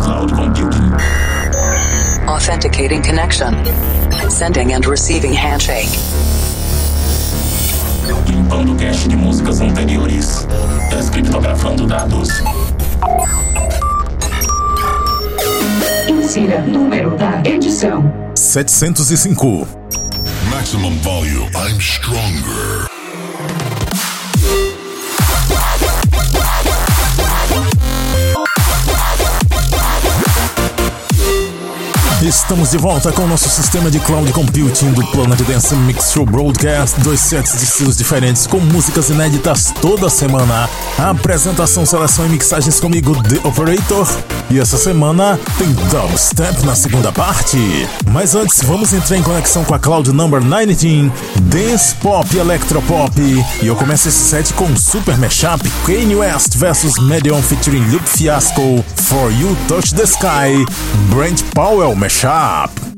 cloud computing. Authenticating connection. Sending and receiving handshake. Limpando cache de músicas anteriores. Descriptografando dados. Insira número da edição: 705. Maximum volume. I'm stronger. Estamos de volta com o nosso sistema de cloud computing do Planet Dance Mix Show Broadcast. Dois sets de estilos diferentes com músicas inéditas toda semana. Apresentação, seleção e mixagens comigo, The Operator. E essa semana tem dubstep na segunda parte. Mas antes, vamos entrar em conexão com a Cloud Number 19, Dance Pop e Electropop. E eu começo esse set com Super Mashup Kanye West vs Medion featuring Luke Fiasco, For You Touch the Sky, Brent Powell Mashup.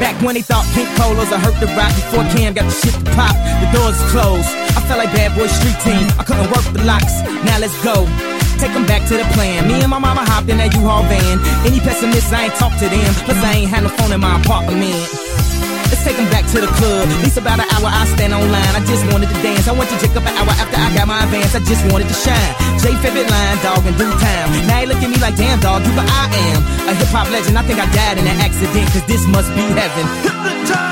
Back when they thought pink polos I hurt the rock before Cam got the shit to pop. The doors closed. I felt like bad boy street team. I couldn't work the locks. Now let's go. Take them back to the plan. Me and my mama hopped in that U-Haul van. Any pessimists, I ain't talk to them. Plus, I ain't had no phone in my apartment. Let's take back to the club. At least about an hour I stand online. I just wanted to dance. I went to Jacob an hour after I got my advance. I just wanted to shine. J favorite line, dog, in due time. Now he look at me like, damn, dog, you but I am. A hip hop legend. I think I died in an accident, cause this must be heaven.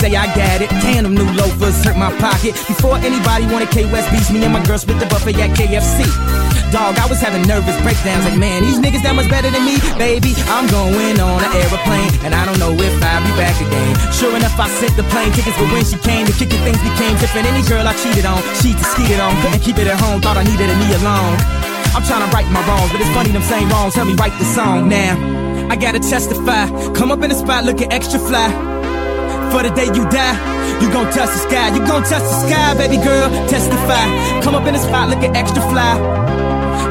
Say I got it. Can them new loafers hurt my pocket. Before anybody wanted K West beats, me and my girl split the buffet at KFC. Dog, I was having nervous breakdowns like, man, these niggas that much better than me. Baby, I'm going on an aeroplane, and I don't know if I'll be back again. Sure enough, I sent the plane tickets, but when she came, the kicking things became different. Any girl I cheated on, she to skeeted on. Couldn't keep it at home, thought I needed a knee alone. I'm trying to right my wrongs, but it's funny them same wrongs help me write the song now. I gotta testify, come up in the spot looking extra fly. For the day you die, you gon' touch the sky, you gon' touch the sky, baby girl, testify. Come up in the spot looking extra fly.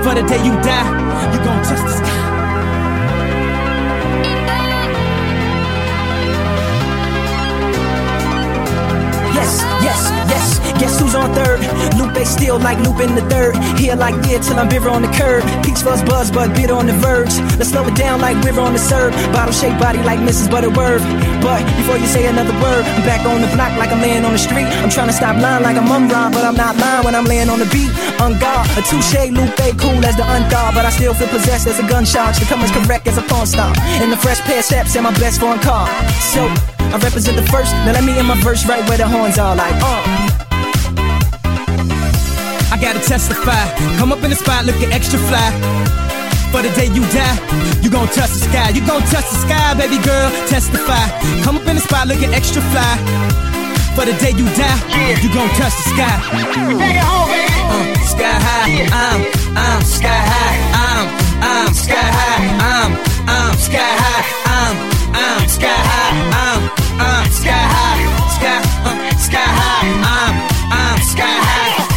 For the day you die, you gon' touch the yes. Guess who's on third? Lupe still like Lupe in the third. Here like there till I'm bitter on the curb. Peach fuzz buzz, but bitter on the verge. Let's slow it down like river on the serve. Bottle shaped body like Mrs. Butterworth. But before you say another word, I'm back on the block like I'm laying on the street. I'm trying to stop lying like I'm Mumron, but I'm not lying when I'm laying on the beat. On guard, a touche, Lupe cool as the undar, but I still feel possessed as a gunshot. Come as correct as a pawn star. And the fresh pair steps and my best foreign car. So I represent the first. Now let me in my verse right where the horns are like, uh. I gotta testify. Come up in the spot looking extra fly. For the day you die, you gon' touch the sky. You gon' touch the sky, baby girl. Testify. Come up in the spot looking extra fly. For the day you die, you gon' touch the sky. Uh, sky high, I'm, I'm sky high, I'm, I'm sky high, I'm, I'm sky high, I'm, I'm sky high, I'm, I'm sky high, sky, uh, sky high, I'm, I'm sky high.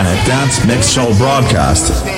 Planet Dance Mix Show broadcast.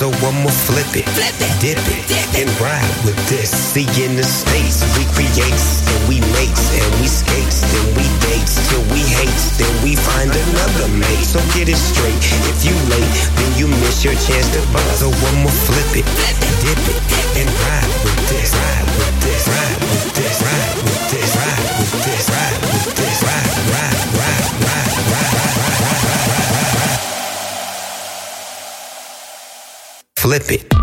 So I'ma flip it, flip it dip it, dip it, and ride with this. See in the states, we create, and we makes and we skates, then we dates till we hate, then we find another mate. So get it straight. If you late, then you miss your chance to buzz. So I'ma flip it, flip it dip it, and ride with this, ride with this, ride with this, ride with this, ride with this, ride with this, ride, ride, ride, ride, ride. Flip it.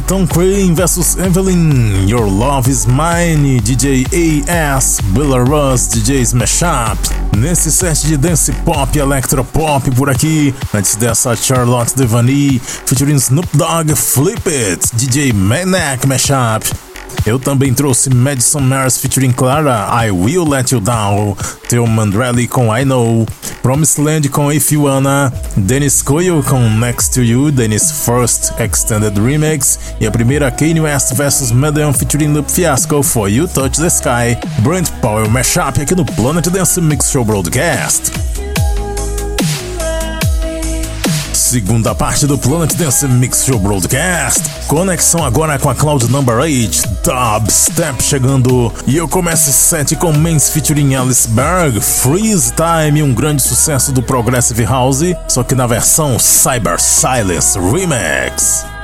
Tom Crane vs Evelyn. Your Love Is Mine DJ AS Belarus DJ Smash Up Nesse set de dance pop e electropop por aqui Antes dessa Charlotte Devani Featuring Snoop Dogg Flip It DJ Maniac Mashup. Eu também trouxe Madison Mars featuring Clara, I Will Let You Down, Theo Mandrelli com I Know, Promised Land com If You Wanna, Dennis Coyle com Next to You, Dennis First Extended Remix e a primeira Kanye West vs Madame featuring Loop Fiasco For You Touch the Sky, Brent Powell Mashup aqui no Planet Dance Mix Show Broadcast. Segunda parte do Planet Dance Mix Show Broadcast. Conexão agora com a Cloud Number 8, Dub Step chegando. E eu começo esse set com Mans featuring Alice Berg, Freeze Time, um grande sucesso do Progressive House, só que na versão Cyber Silence Remix.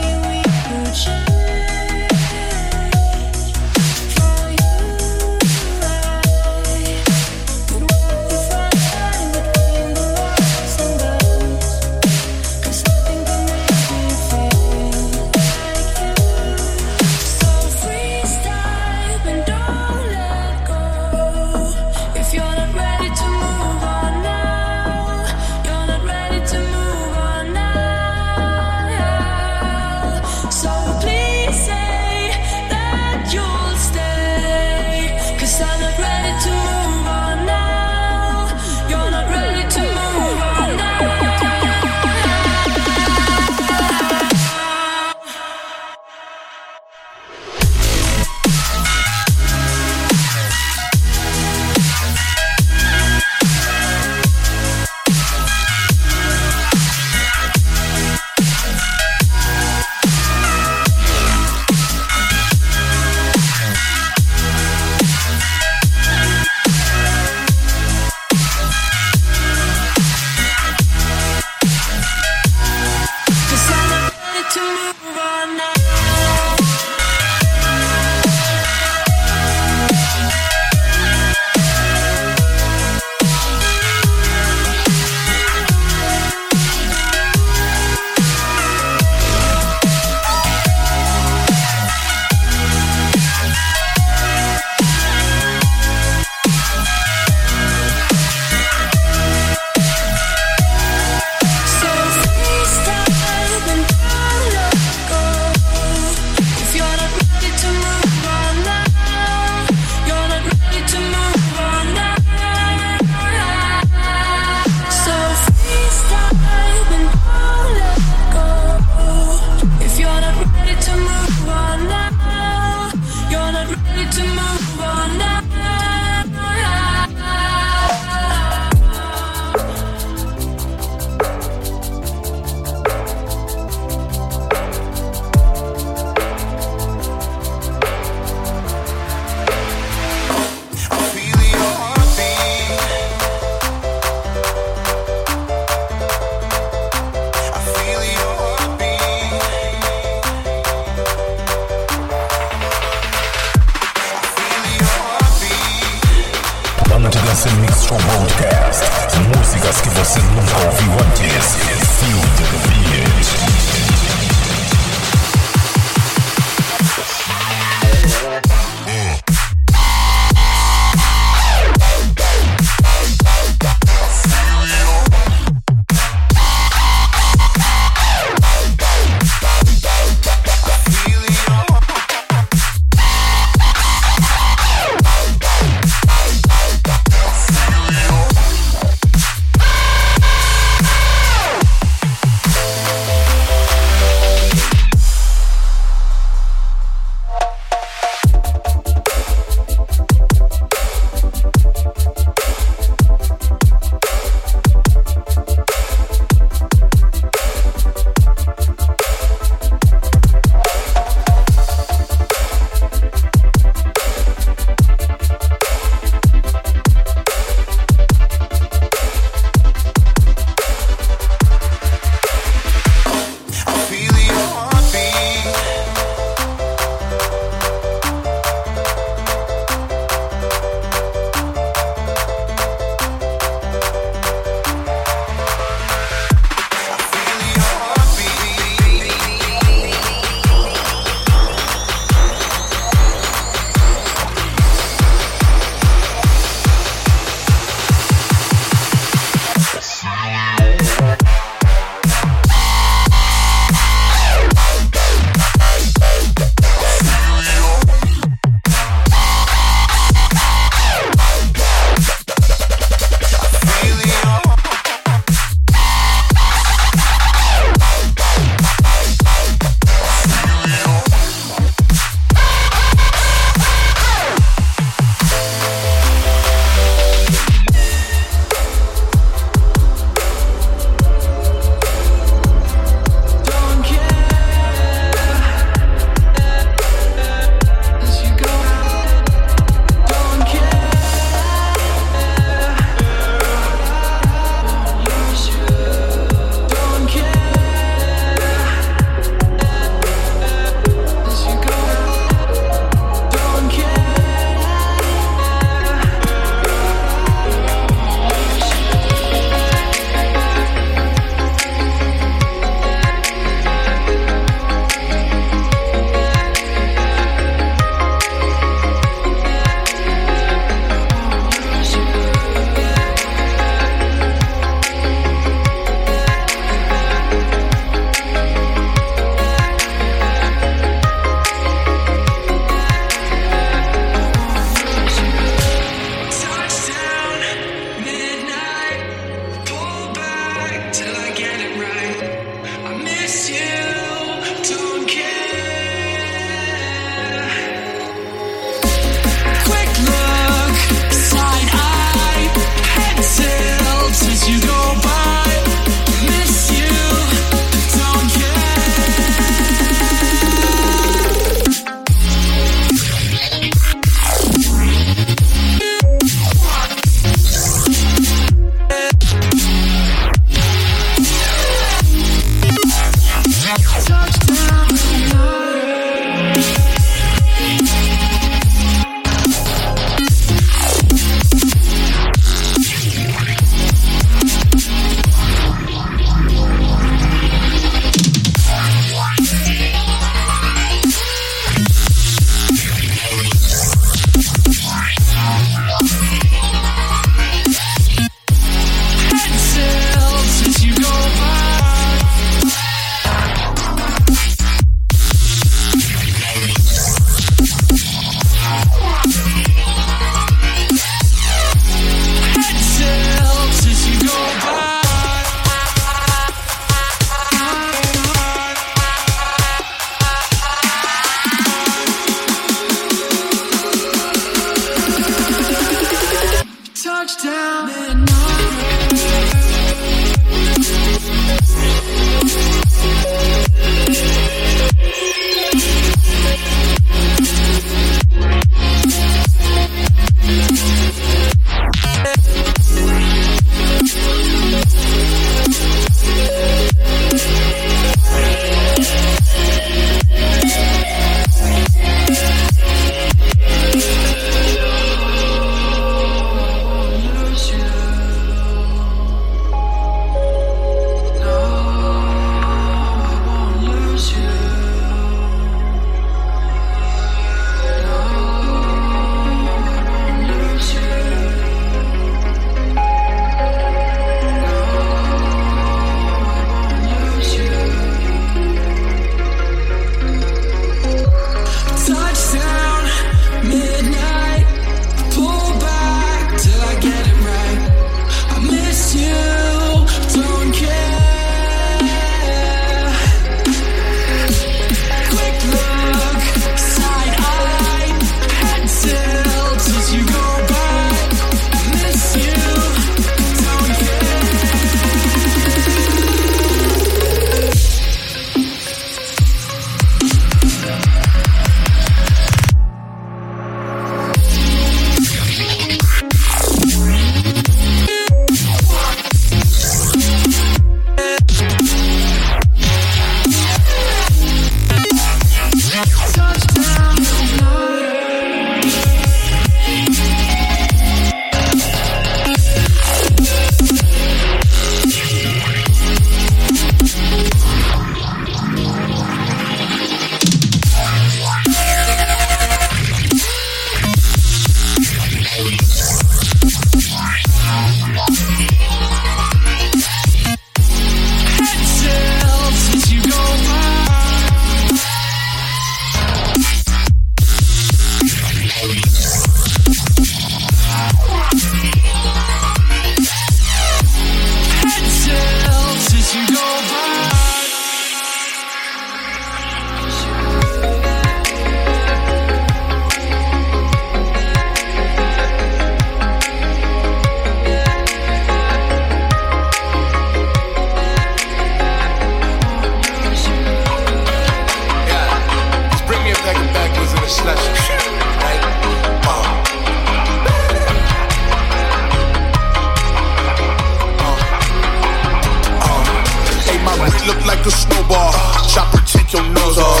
A snowball. Chopper, take your nose off.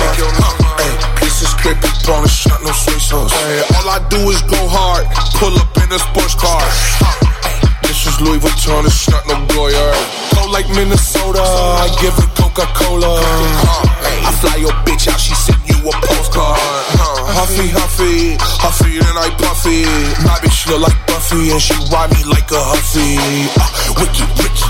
Hey, pieces crispy, prawn shot, no soy sauce. Hey, all I do is go hard. Pull up in a sports car. This is Louis Vuitton, it's not no Goya. Go like Minnesota, I give her Coca Cola. I fly your bitch out, she send you a postcard. Huffy, huffy, huffy, and I puffy. My bitch look like Buffy, and she ride me like a huffy. Uh, wiki, wiki,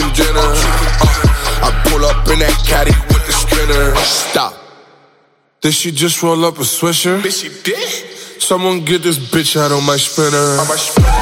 chicken dinner. Uh, I pull up in that caddy with the spinner. Stop. Did she just roll up a swisher? Bitch, she did. Someone get this bitch out on my spinner. On my spinner.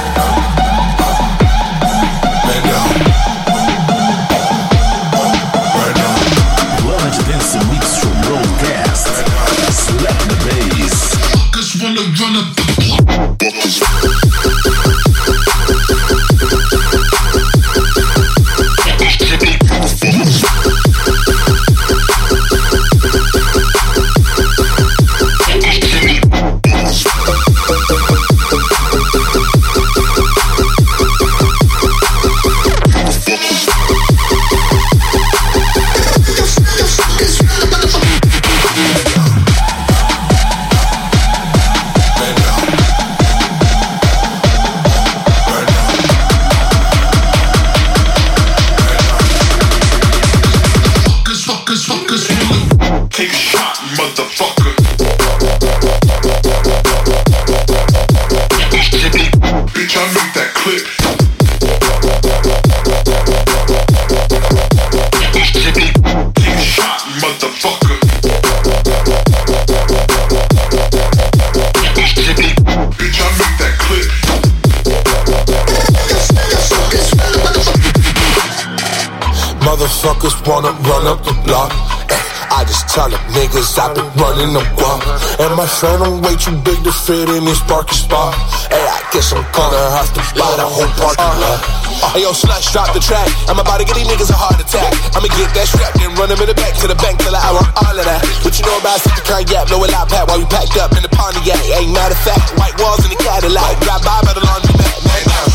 Tell them niggas I been running the guap. And my friend, I'm way too big to fit in this parking spot. Hey, I guess I'm gonna have to buy the whole parking lot. Uh-huh. Hey, yo, slush, drop the track. I'm about to get these niggas a heart attack. I'ma get that strap, then run them in the back to the bank till I want all of that. What you know about the cognac? Blow a loud pack while we packed up in the Pontiac. Ain't matter of fact, white walls in the Cadillac. Drive by by the laundromat. Man down.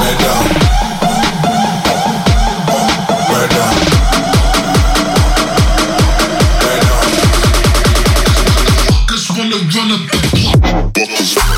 Man down. Wanna run up the listening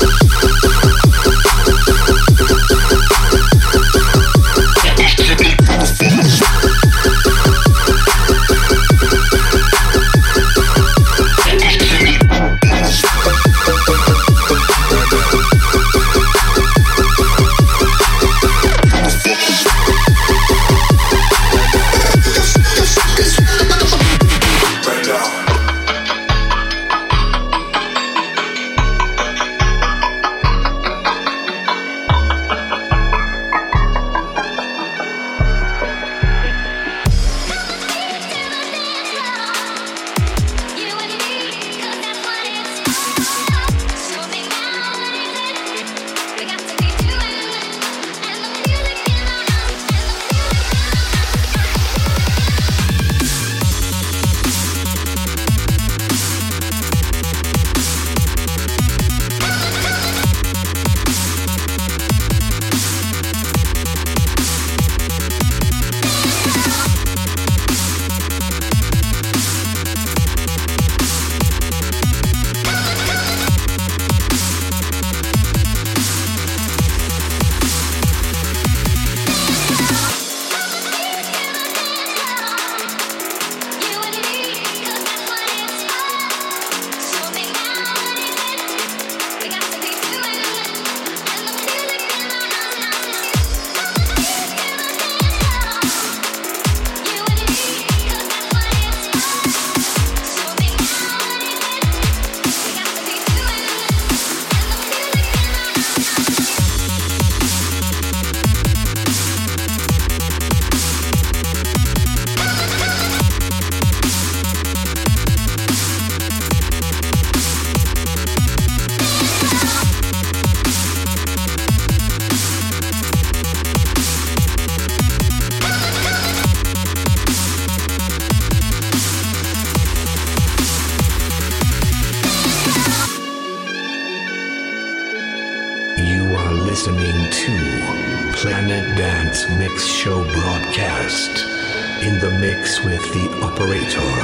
operator.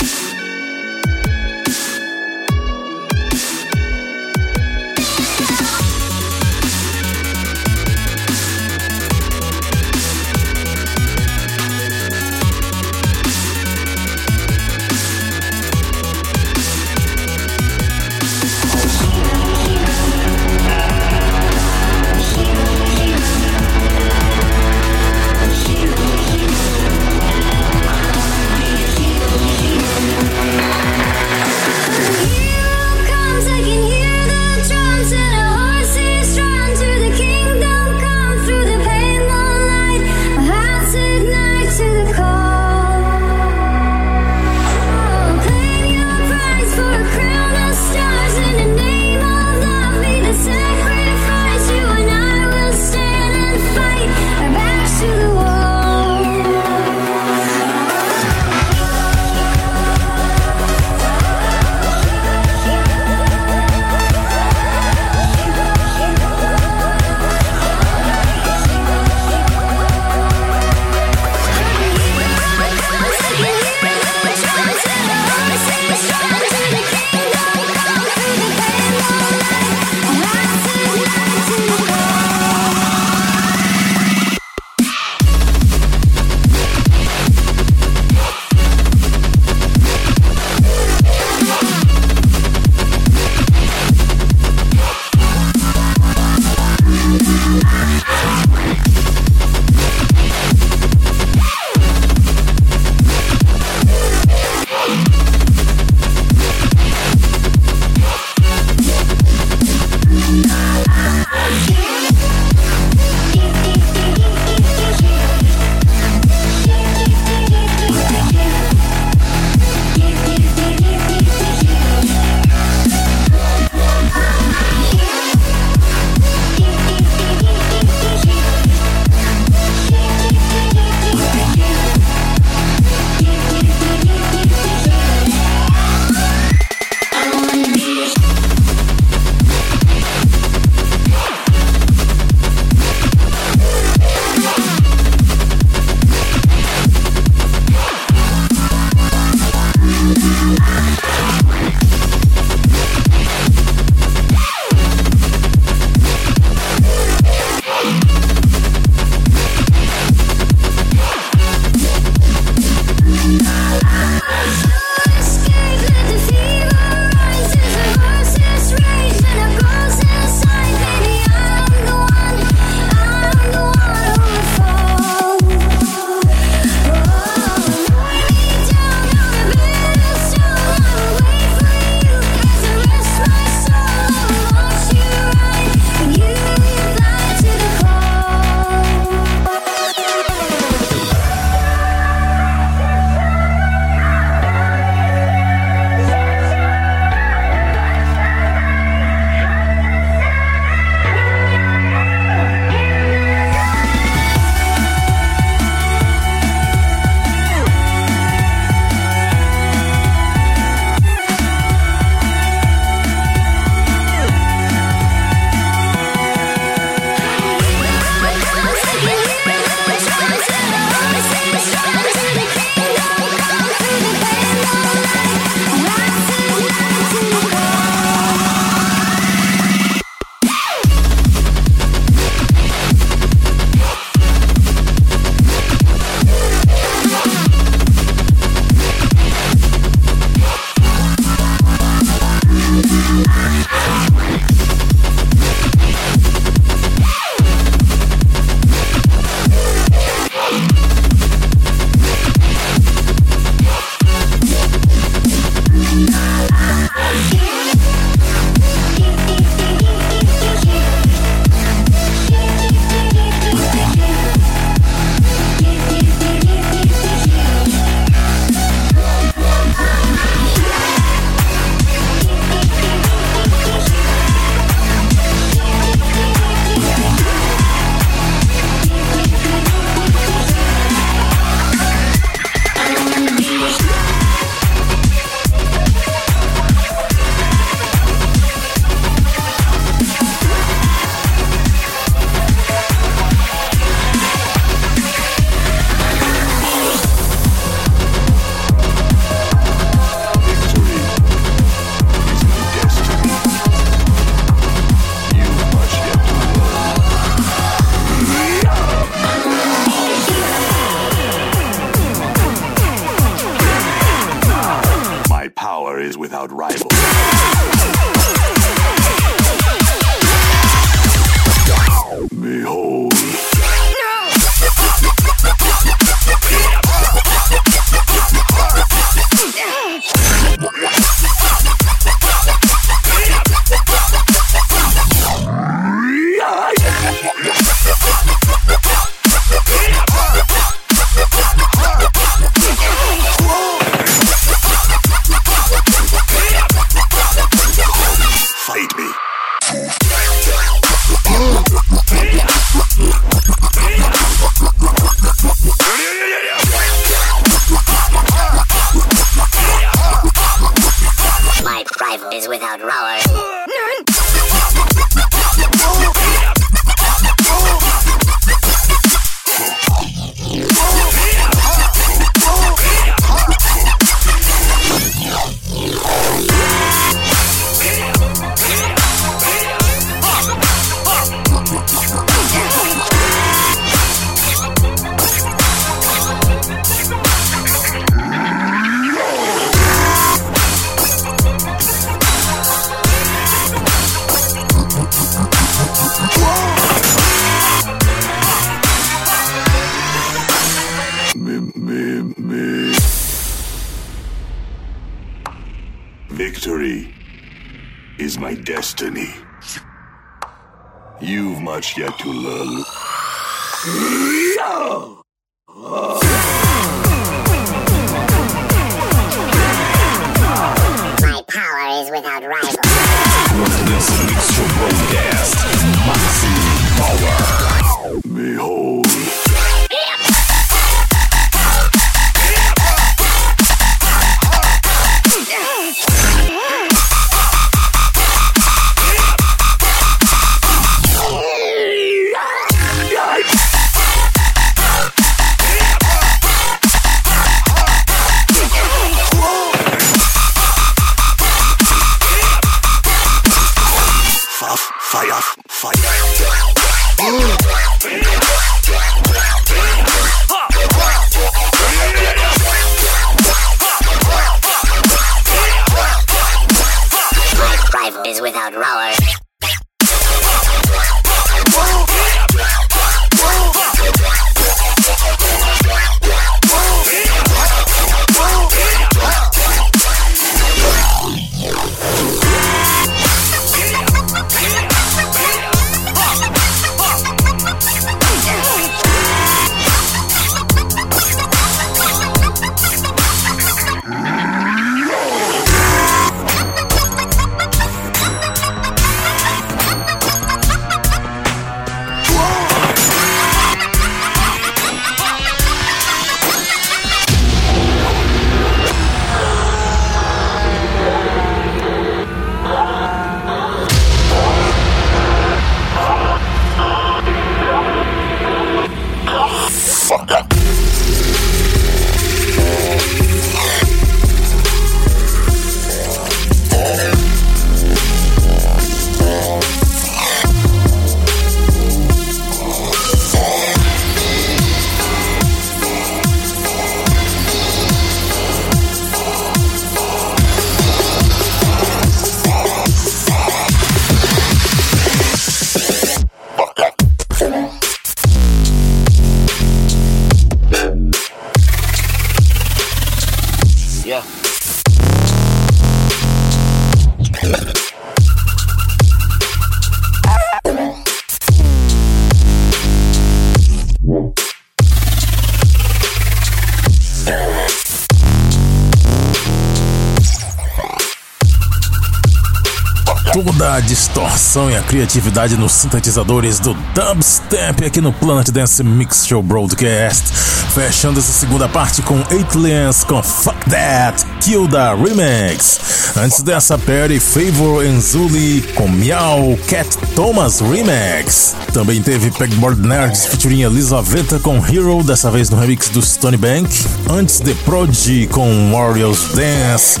A distorção e a criatividade nos sintetizadores do dubstep aqui no Planet Dance Mix Show Broadcast. Fechando essa segunda parte com Aliens com Fuck That, Kill da Remix. Antes dessa, Perry Favor Enzuli com Meow Cat Thomas Remix. Também teve Pegboard Nerds featuring Elisa Veta com Hero, dessa vez no remix do Stony Bank. Antes The Prodigy com Warriors Dance,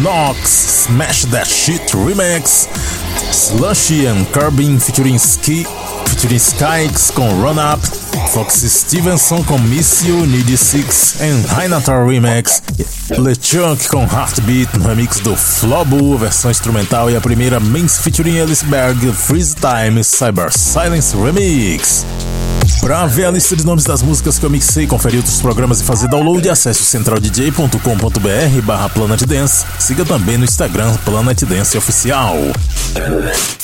Nox Smash That Shit Remix. Slushy and Carbin featuring Ski, featuring Skykes com Run Up, Foxy Stevenson com Miss You, Need Six and Hinatar Remix, LeChunk com Heartbeat no remix do Flobu, versão instrumental e a primeira Minx featuring Ellisberg, Freeze Time Cyber Silence Remix. Pra ver a lista de nomes das músicas que eu mixei, conferir outros programas e fazer download, acesse centraldj.com.br barra Planet Dance. Siga também no Instagram Planet Dance Oficial.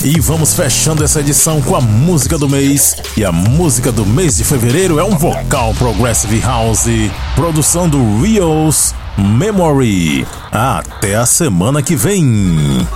E vamos fechando essa edição com a música do mês. E a música do mês de fevereiro é um vocal Progressive House, produção do Rios Memory. Até a semana que vem.